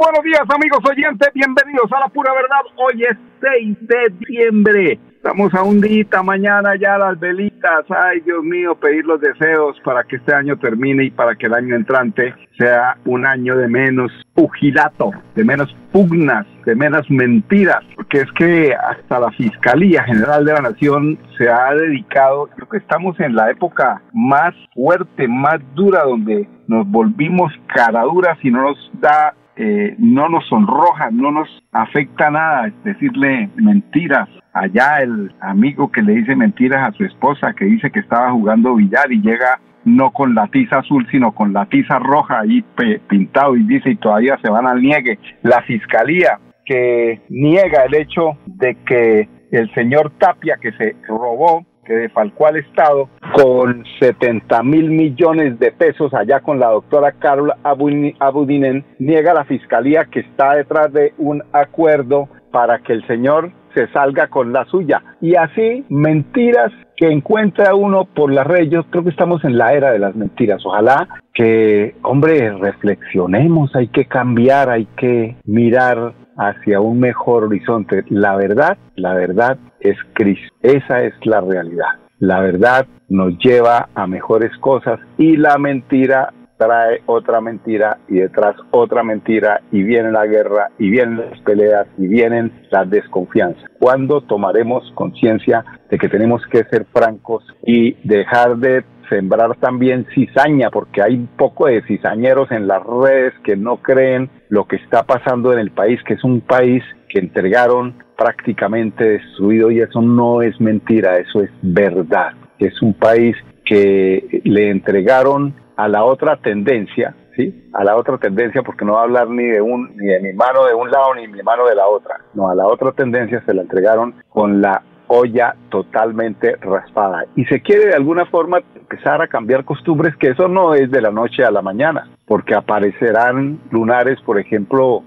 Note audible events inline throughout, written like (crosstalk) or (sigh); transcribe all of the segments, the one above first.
Buenos días amigos oyentes, bienvenidos a la pura verdad. Hoy es 6 de diciembre. Estamos a un día, mañana ya las velitas. Ay, Dios mío, pedir los deseos para que este año termine y para que el año entrante sea un año de menos pugilato, de menos pugnas, de menos mentiras. Porque es que hasta la Fiscalía General de la Nación se ha dedicado, creo que estamos en la época más fuerte, más dura, donde nos volvimos caraduras y no nos da eh, no nos sonroja, no nos afecta nada decirle mentiras. Allá el amigo que le dice mentiras a su esposa, que dice que estaba jugando billar y llega no con la tiza azul, sino con la tiza roja ahí pintado y dice y todavía se van al niegue. La fiscalía que niega el hecho de que el señor Tapia que se robó que defalcó al Estado con 70 mil millones de pesos allá con la doctora Carol Abudinen, niega la fiscalía que está detrás de un acuerdo para que el señor se salga con la suya. Y así, mentiras que encuentra uno por las redes. Yo creo que estamos en la era de las mentiras. Ojalá que, hombre, reflexionemos, hay que cambiar, hay que mirar hacia un mejor horizonte. La verdad, la verdad es Cristo. Esa es la realidad. La verdad nos lleva a mejores cosas y la mentira trae otra mentira y detrás otra mentira y viene la guerra y vienen las peleas y vienen las desconfianzas. ¿Cuándo tomaremos conciencia de que tenemos que ser francos y dejar de sembrar también cizaña, porque hay un poco de cizañeros en las redes que no creen lo que está pasando en el país, que es un país que entregaron prácticamente destruido y eso no es mentira, eso es verdad. Es un país que le entregaron a la otra tendencia, ¿sí? A la otra tendencia, porque no va a hablar ni de un ni de mi mano de un lado ni mi mano de la otra. No, a la otra tendencia se la entregaron con la olla totalmente raspada. Y se quiere de alguna forma empezar a cambiar costumbres, que eso no es de la noche a la mañana, porque aparecerán lunares, por ejemplo,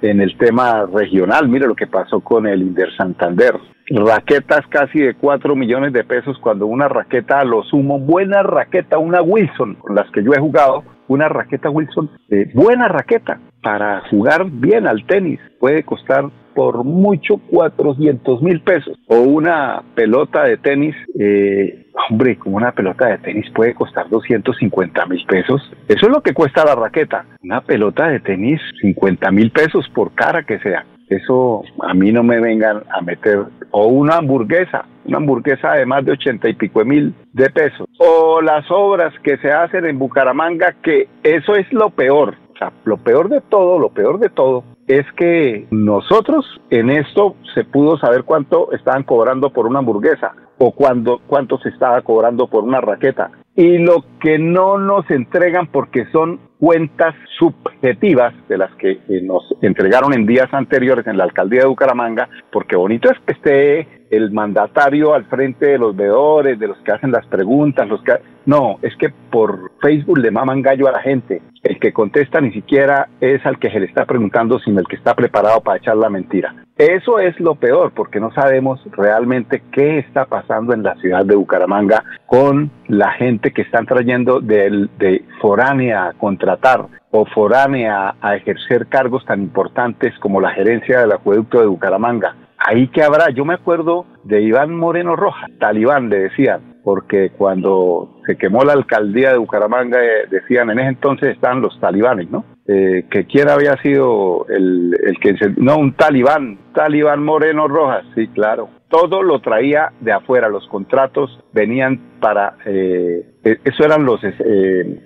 en el tema regional. Mire lo que pasó con el Inder Santander. Raquetas casi de 4 millones de pesos cuando una raqueta a lo sumo, buena raqueta, una Wilson, con las que yo he jugado, una raqueta Wilson, eh, buena raqueta para jugar bien al tenis, puede costar por mucho 400 mil pesos. O una pelota de tenis, eh, hombre, como una pelota de tenis puede costar 250 mil pesos. Eso es lo que cuesta la raqueta. Una pelota de tenis, 50 mil pesos por cara que sea. Eso a mí no me vengan a meter. O una hamburguesa, una hamburguesa de más de 80 y pico de mil de pesos. O las obras que se hacen en Bucaramanga, que eso es lo peor. O sea, lo peor de todo, lo peor de todo es que nosotros en esto se pudo saber cuánto estaban cobrando por una hamburguesa o cuánto, cuánto se estaba cobrando por una raqueta. Y lo que no nos entregan porque son cuentas subjetivas de las que nos entregaron en días anteriores en la alcaldía de Bucaramanga, porque bonito es que esté el mandatario al frente de los veedores, de los que hacen las preguntas, los que no, es que por Facebook le maman gallo a la gente. El que contesta ni siquiera es al que se le está preguntando, sino el que está preparado para echar la mentira. Eso es lo peor, porque no sabemos realmente qué está pasando en la ciudad de Bucaramanga con la gente que están trayendo de, de foránea a contratar o foránea a ejercer cargos tan importantes como la gerencia del acueducto de Bucaramanga. Ahí que habrá, yo me acuerdo de Iván Moreno Rojas, talibán le decían, porque cuando se quemó la alcaldía de Bucaramanga eh, decían en ese entonces estaban los talibanes, ¿no? Eh, que quién había sido el, que no un talibán, talibán Moreno Rojas, sí, claro. Todo lo traía de afuera, los contratos venían para, eh, e, eso eran los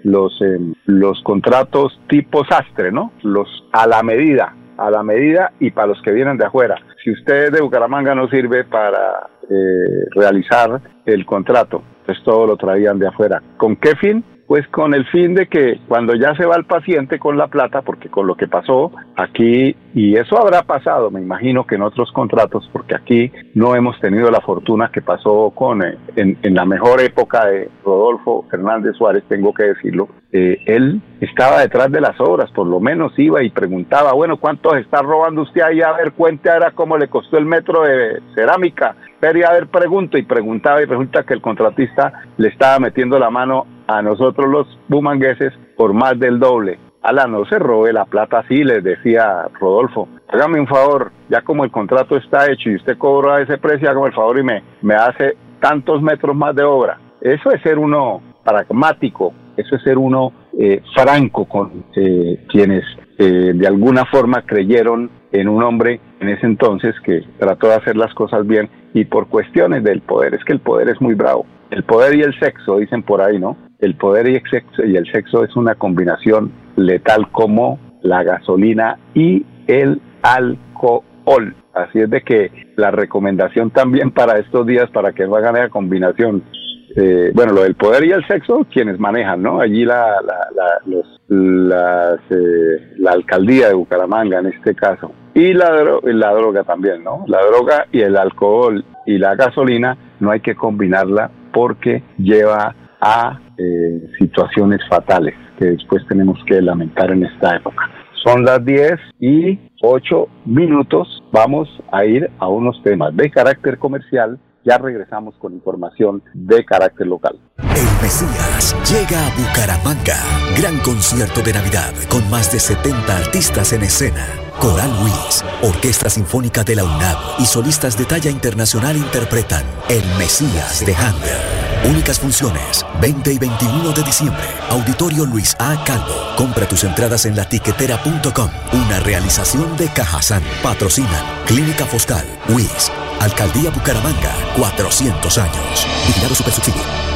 los los contratos tipo sastre, ¿no? Los a la medida, a la medida y para los que vienen de afuera. Si usted de Bucaramanga no sirve para eh, realizar el contrato, pues todo lo traían de afuera. ¿Con qué fin? Pues con el fin de que cuando ya se va el paciente con la plata, porque con lo que pasó aquí, y eso habrá pasado, me imagino que en otros contratos, porque aquí no hemos tenido la fortuna que pasó con, eh, en, la mejor época de Rodolfo Fernández Suárez, tengo que decirlo, eh, él estaba detrás de las obras, por lo menos iba y preguntaba, bueno, ¿cuánto está robando usted ahí? A ver, cuente ahora cómo le costó el metro de cerámica pero a ver, pregunto y preguntaba y resulta que el contratista le estaba metiendo la mano a nosotros los bumangueses por más del doble. Ala, no se robe la plata así, les decía Rodolfo. Hágame un favor, ya como el contrato está hecho y usted cobra ese precio, hágame el favor y me, me hace tantos metros más de obra. Eso es ser uno pragmático, eso es ser uno eh, franco con eh, quienes eh, de alguna forma creyeron en un hombre en ese entonces que trató de hacer las cosas bien y por cuestiones del poder, es que el poder es muy bravo. El poder y el sexo, dicen por ahí, ¿no? El poder y el sexo, y el sexo es una combinación letal como la gasolina y el alcohol. Así es de que la recomendación también para estos días, para que no hagan esa combinación, eh, bueno, lo del poder y el sexo, quienes manejan, ¿no? Allí la, la, la, los, eh, la alcaldía de Bucaramanga en este caso. Y la, la droga también, ¿no? La droga y el alcohol y la gasolina no hay que combinarla porque lleva a eh, situaciones fatales que después tenemos que lamentar en esta época. Son las 10 y 8 minutos. Vamos a ir a unos temas de carácter comercial ya regresamos con información de carácter local. El Mesías llega a Bucaramanga. Gran concierto de Navidad con más de 70 artistas en escena. Coral Luis, Orquesta Sinfónica de la UNAM y solistas de talla internacional interpretan El Mesías de Handel. Únicas funciones, 20 y 21 de diciembre. Auditorio Luis A. Calvo. Compra tus entradas en latiquetera.com. Una realización de Cajazán. Patrocinan Clínica Foscal, WIS, Alcaldía Bucaramanga, 400 años. Vigilado Supersubsidio.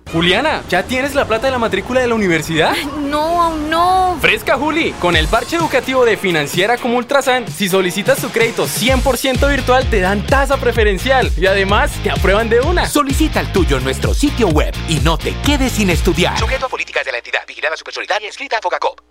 Juliana, ¿ya tienes la plata de la matrícula de la universidad? no, aún no. Fresca, Juli. Con el parche educativo de Financiera como Ultrasan, si solicitas tu crédito 100% virtual, te dan tasa preferencial y además te aprueban de una. Solicita el tuyo en nuestro sitio web y no te quedes sin estudiar. Sujeto a políticas de la entidad vigilada supersolidaria escrita a Focacop.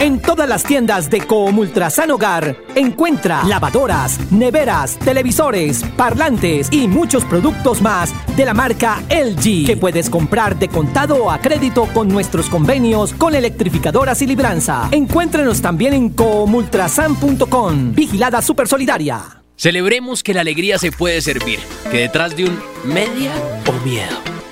En todas las tiendas de Coomultrasan Hogar encuentra lavadoras, neveras, televisores, parlantes y muchos productos más de la marca LG que puedes comprar de contado o a crédito con nuestros convenios con electrificadoras y libranza. Encuéntrenos también en coomultrasan.com. Vigilada Super Solidaria. Celebremos que la alegría se puede servir, que detrás de un media o miedo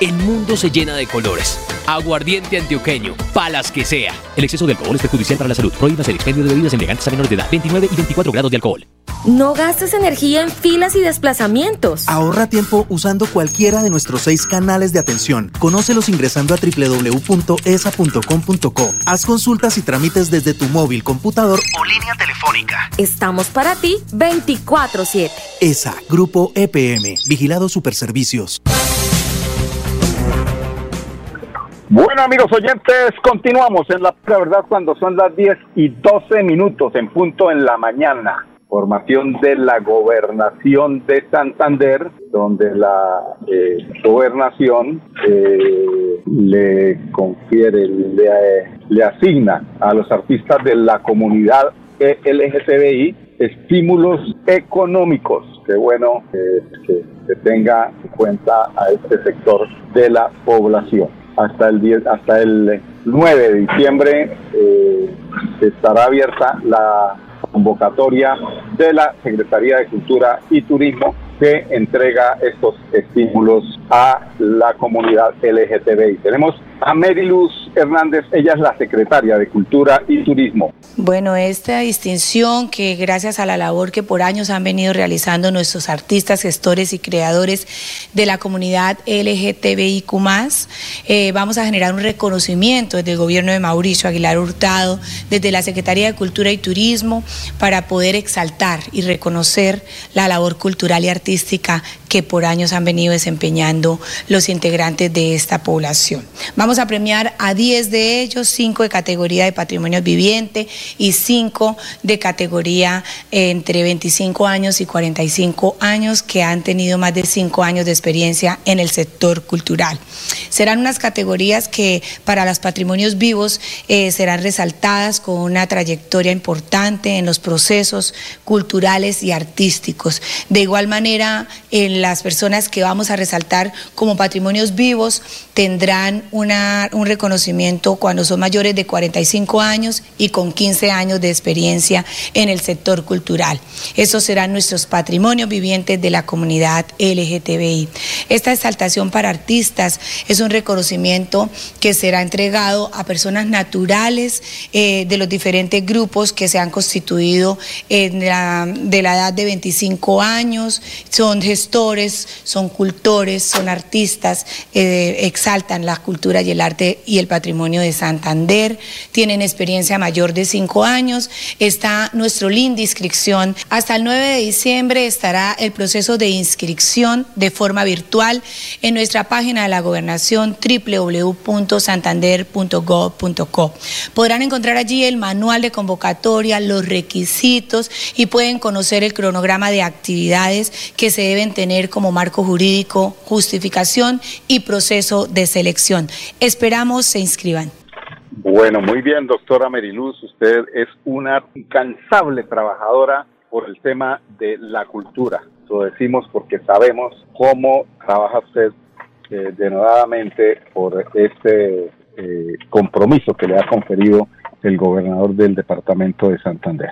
el mundo se llena de colores. Aguardiente antioqueño, palas que sea. El exceso de alcohol es perjudicial para la salud. Prohíbas el expendio de bebidas embriagantes a menores de edad. 29 y 24 grados de alcohol. No gastes energía en filas y desplazamientos. Ahorra tiempo usando cualquiera de nuestros seis canales de atención. Conócelos ingresando a www.esa.com.co. Haz consultas y trámites desde tu móvil, computador o línea telefónica. Estamos para ti 24-7. ESA, Grupo EPM, Vigilado Superservicios. Bueno, amigos oyentes, continuamos en la verdad cuando son las 10 y 12 minutos en punto en la mañana. Formación de la gobernación de Santander, donde la eh, gobernación eh, le confiere, le, le asigna a los artistas de la comunidad LGTBI estímulos económicos. Qué bueno que, se tenga en cuenta a este sector de la población hasta el 10, hasta el 9 de diciembre eh, estará abierta la convocatoria de la Secretaría de Cultura y Turismo que entrega estos estímulos a la comunidad LGTBI. Tenemos a Meriluz Hernández, ella es la secretaria de Cultura y Turismo. Bueno, esta distinción que gracias a la labor que por años han venido realizando nuestros artistas, gestores y creadores de la comunidad LGTBIQ, eh, vamos a generar un reconocimiento desde el gobierno de Mauricio Aguilar Hurtado, desde la Secretaría de Cultura y Turismo, para poder exaltar y reconocer la labor cultural y artística que por años han venido desempeñando los integrantes de esta población. Vamos a premiar a 10 de ellos, 5 de categoría de patrimonio viviente y 5 de categoría entre 25 años y 45 años que han tenido más de 5 años de experiencia en el sector cultural. Serán unas categorías que para los patrimonios vivos eh, serán resaltadas con una trayectoria importante en los procesos culturales y artísticos. De igual manera, en las personas que vamos a resaltar como patrimonios vivos tendrán una, un reconocimiento cuando son mayores de 45 años y con 15 años de experiencia en el sector cultural. Esos serán nuestros patrimonios vivientes de la comunidad LGTBI. Esta exaltación para artistas es un reconocimiento que será entregado a personas naturales eh, de los diferentes grupos que se han constituido en de la edad de 25 años, son gestores son cultores, son artistas, eh, exaltan la cultura y el arte y el patrimonio de Santander, tienen experiencia mayor de cinco años, está nuestro link de inscripción. Hasta el 9 de diciembre estará el proceso de inscripción de forma virtual en nuestra página de la gobernación www.santander.gov.co. Podrán encontrar allí el manual de convocatoria, los requisitos y pueden conocer el cronograma de actividades que se deben tener como marco jurídico, justificación y proceso de selección. Esperamos se inscriban. Bueno, muy bien, doctora Meriluz, usted es una incansable trabajadora por el tema de la cultura. Lo decimos porque sabemos cómo trabaja usted eh, denodadamente por este eh, compromiso que le ha conferido el gobernador del departamento de Santander.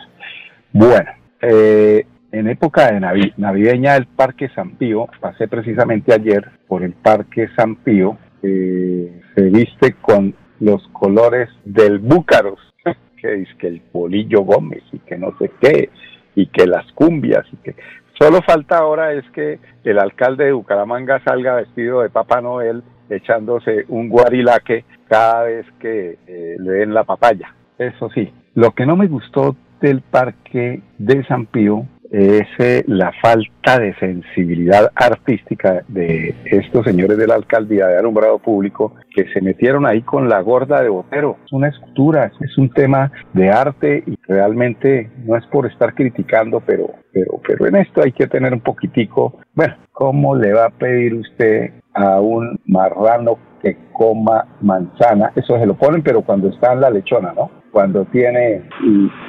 Bueno, eh, en época de navideña del Parque San Pío, pasé precisamente ayer por el Parque San Pío, se viste con los colores del Búcaros, (laughs) que dice que el Polillo Gómez y que no sé qué, y que las cumbias, y que solo falta ahora es que el alcalde de Bucaramanga salga vestido de Papá Noel echándose un guarilaque cada vez que eh, le den la papaya. Eso sí, lo que no me gustó del parque de San Pío es eh, la falta de sensibilidad artística de estos señores de la alcaldía de alumbrado público que se metieron ahí con la gorda de Botero. Es una escultura, es un tema de arte y realmente no es por estar criticando, pero, pero, pero en esto hay que tener un poquitico, bueno, ¿cómo le va a pedir usted a un marrano que coma manzana? Eso se lo ponen, pero cuando está en la lechona, ¿no? Cuando tiene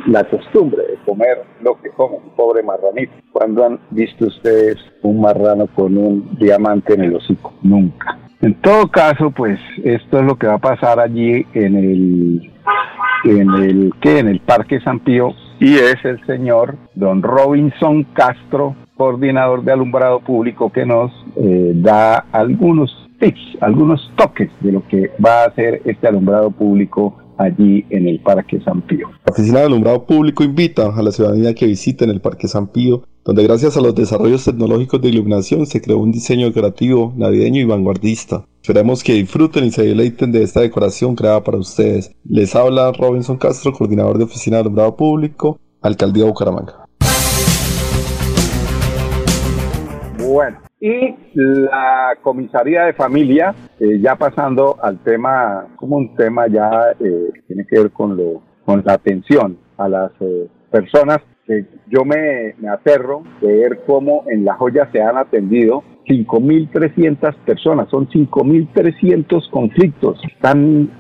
la costumbre de comer lo que come un pobre marranito. ¿Cuándo han visto ustedes un marrano con un diamante en el hocico? Nunca. En todo caso, pues esto es lo que va a pasar allí en el en el que en el Parque San Pío y es el señor don Robinson Castro coordinador de alumbrado público que nos eh, da algunos tips, algunos toques de lo que va a hacer este alumbrado público allí en el Parque San Pío. La Oficina de Alumbrado Público invita a la ciudadanía que visiten el Parque San Pío, donde gracias a los desarrollos tecnológicos de iluminación se creó un diseño creativo, navideño y vanguardista. Esperemos que disfruten y se deleiten de esta decoración creada para ustedes. Les habla Robinson Castro, coordinador de Oficina de Alumbrado Público, Alcaldía Bucaramanga. Bueno, y la comisaría de familia, eh, ya pasando al tema, como un tema ya eh, tiene que ver con, lo, con la atención a las eh, personas, que yo me, me aterro de ver cómo en La Joya se han atendido 5.300 personas, son 5.300 conflictos. Están,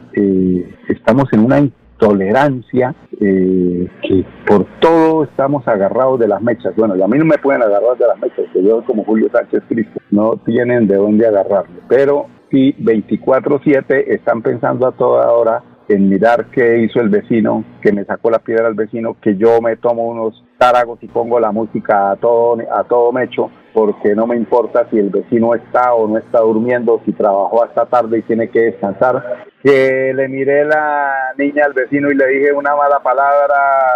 estamos en una tolerancia, eh, que por todo estamos agarrados de las mechas. Bueno, y a mí no me pueden agarrar de las mechas, que yo como Julio Sánchez Cristo, no tienen de dónde agarrarme. Pero sí, 24-7 están pensando a toda hora en mirar qué hizo el vecino, que me sacó la piedra al vecino, que yo me tomo unos táragos y pongo la música a todo, a todo mecho, porque no me importa si el vecino está o no está durmiendo, si trabajó hasta tarde y tiene que descansar. Que le miré la niña al vecino y le dije una mala palabra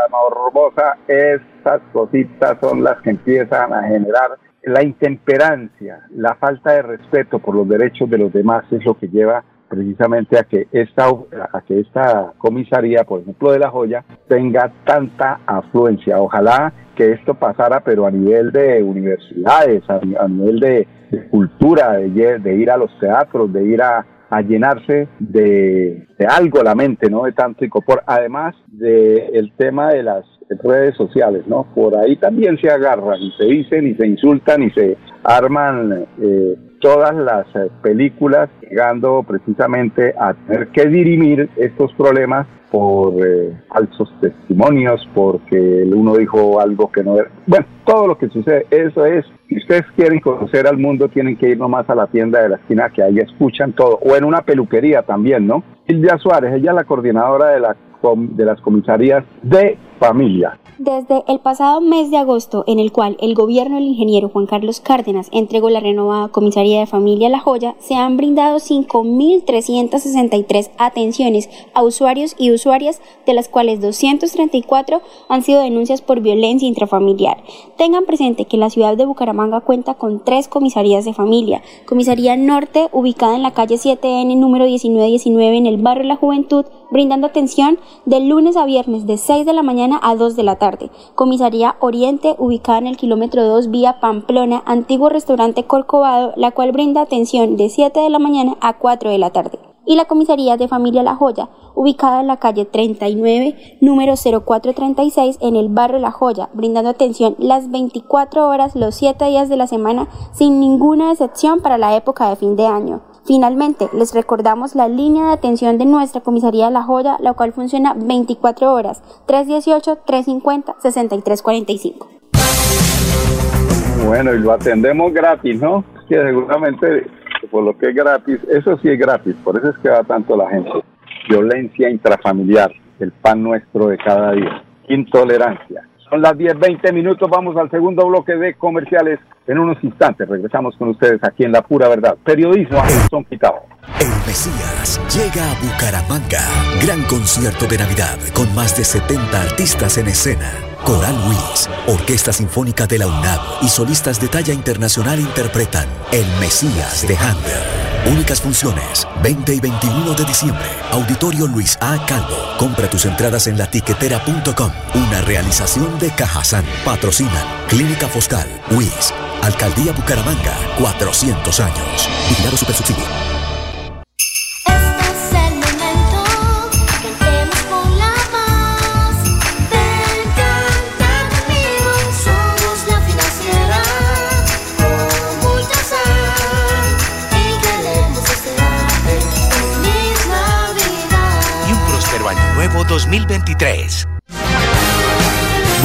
morbosa, esas cositas son las que empiezan a generar la intemperancia, la falta de respeto por los derechos de los demás es lo que lleva precisamente a que esta a que esta comisaría, por ejemplo de la joya, tenga tanta afluencia. Ojalá que esto pasara, pero a nivel de universidades, a, nivel de, cultura, de, ir a los teatros, de ir a, llenarse de, algo la mente, ¿no? De tanto y por Además del el tema de las redes sociales, ¿no? Por ahí también se agarran y se dicen y se insultan y se arman eh, todas las eh, películas llegando precisamente a tener que dirimir estos problemas por eh, falsos testimonios, porque uno dijo algo que no era. Bueno, todo lo que sucede, eso es. Si ustedes quieren conocer al mundo, tienen que ir nomás a la tienda de la esquina que ahí escuchan todo, o en una peluquería también, ¿no? Silvia Suárez, ella es la coordinadora de, la, de las comisarías de familia. Desde el pasado mes de agosto, en el cual el gobierno del ingeniero Juan Carlos Cárdenas entregó la renovada Comisaría de Familia La Joya, se han brindado 5.363 atenciones a usuarios y usuarias, de las cuales 234 han sido denuncias por violencia intrafamiliar. Tengan presente que la ciudad de Bucaramanga cuenta con tres comisarías de familia. Comisaría Norte, ubicada en la calle 7N número 1919 en el barrio La Juventud, brindando atención de lunes a viernes de 6 de la mañana a 2 de la tarde. Comisaría Oriente, ubicada en el kilómetro 2 vía Pamplona, antiguo restaurante Corcovado, la cual brinda atención de 7 de la mañana a 4 de la tarde. Y la comisaría de familia La Joya, ubicada en la calle 39, número 0436 en el barrio La Joya, brindando atención las 24 horas los 7 días de la semana sin ninguna excepción para la época de fin de año. Finalmente, les recordamos la línea de atención de nuestra comisaría de La Joya, la cual funciona 24 horas, 318-350-6345. Bueno, y lo atendemos gratis, ¿no? Que seguramente, por lo que es gratis, eso sí es gratis, por eso es que va tanto la gente. Violencia intrafamiliar, el pan nuestro de cada día. Intolerancia. Son las 10, 20 minutos, vamos al segundo bloque de comerciales en unos instantes regresamos con ustedes aquí en La Pura Verdad. Periodismo a son quitado. El Mesías llega a Bucaramanga. Gran concierto de Navidad con más de 70 artistas en escena. Coral Luis, Orquesta Sinfónica de la UNAM y solistas de talla internacional interpretan El Mesías de Handel. Únicas funciones, 20 y 21 de diciembre. Auditorio Luis A. Calvo. Compra tus entradas en latiquetera.com. Una realización de Cajazán. Patrocinan Clínica Foscal, WIS, Alcaldía Bucaramanga, 400 años. Vigilado Supersubsidio. Nuevo 2023.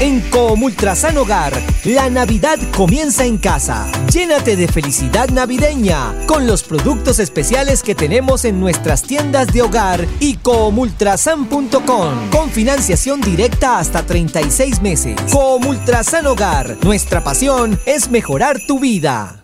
En Comultrasan Hogar, la Navidad comienza en casa. Llénate de felicidad navideña con los productos especiales que tenemos en nuestras tiendas de hogar y comultrasan.com con financiación directa hasta 36 meses. Comultrasan Hogar, nuestra pasión es mejorar tu vida.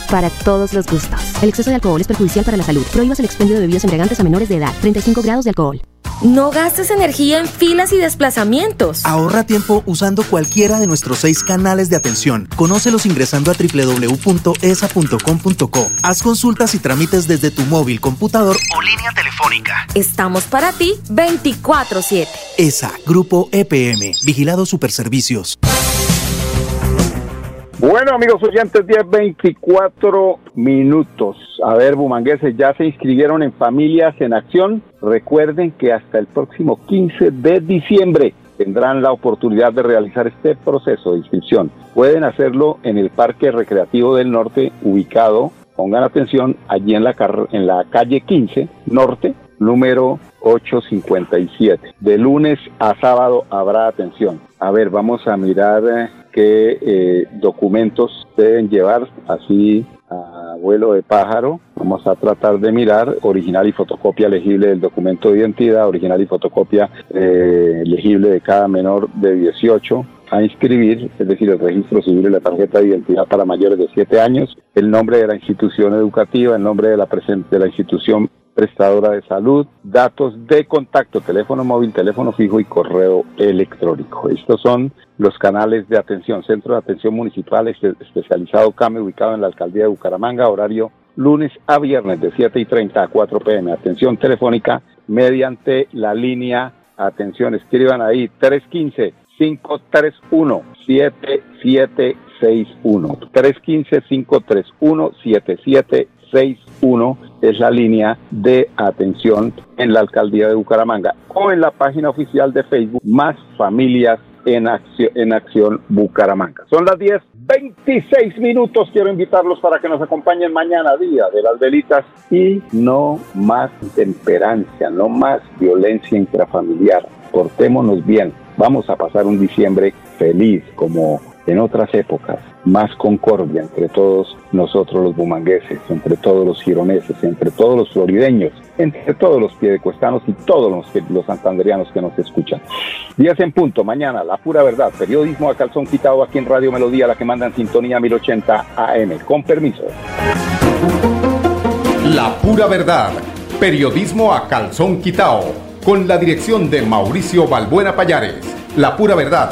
para todos los gustos. El exceso de alcohol es perjudicial para la salud. Prohíbas el expendio de bebidas embriagantes a menores de edad. 35 grados de alcohol. No gastes energía en filas y desplazamientos. Ahorra tiempo usando cualquiera de nuestros seis canales de atención. Conócelos ingresando a www.esa.com.co. Haz consultas y trámites desde tu móvil, computador o línea telefónica. Estamos para ti 24/7. ESA, Grupo EPM, Vigilado Superservicios. Bueno, amigos oyentes, 10.24 minutos. A ver, bumangueses, ya se inscribieron en Familias en Acción. Recuerden que hasta el próximo 15 de diciembre tendrán la oportunidad de realizar este proceso de inscripción. Pueden hacerlo en el Parque Recreativo del Norte, ubicado, pongan atención, allí en la, en la calle 15 Norte, número 857. De lunes a sábado habrá atención. A ver, vamos a mirar eh, qué eh, documentos deben llevar así a vuelo de pájaro. Vamos a tratar de mirar original y fotocopia legible del documento de identidad, original y fotocopia eh, legible de cada menor de 18 a inscribir, es decir, el registro civil y la tarjeta de identidad para mayores de 7 años, el nombre de la institución educativa, el nombre de la, de la institución prestadora de salud, datos de contacto, teléfono móvil, teléfono fijo y correo electrónico. Estos son los canales de atención. Centro de Atención Municipal especializado CAME, ubicado en la alcaldía de Bucaramanga, horario lunes a viernes de 7 y 30 a 4 pm. Atención telefónica mediante la línea, atención, escriban ahí 315 531 7761 315 531 7761 es la línea de atención en la alcaldía de Bucaramanga o en la página oficial de Facebook Más Familias en Acción, en acción Bucaramanga. Son las 10, 26 minutos. Quiero invitarlos para que nos acompañen mañana, día de las velitas, y no más intemperancia, no más violencia intrafamiliar. Portémonos bien. Vamos a pasar un diciembre feliz como en otras épocas, más concordia entre todos nosotros los bumangueses, entre todos los gironeses, entre todos los florideños, entre todos los piedecuestanos y todos los, los santanderianos que nos escuchan. Días en punto, mañana, La Pura Verdad, periodismo a calzón quitado aquí en Radio Melodía, la que manda en sintonía 1080 AM. Con permiso. La Pura Verdad, periodismo a calzón quitado, con la dirección de Mauricio Balbuena Payares. La Pura Verdad,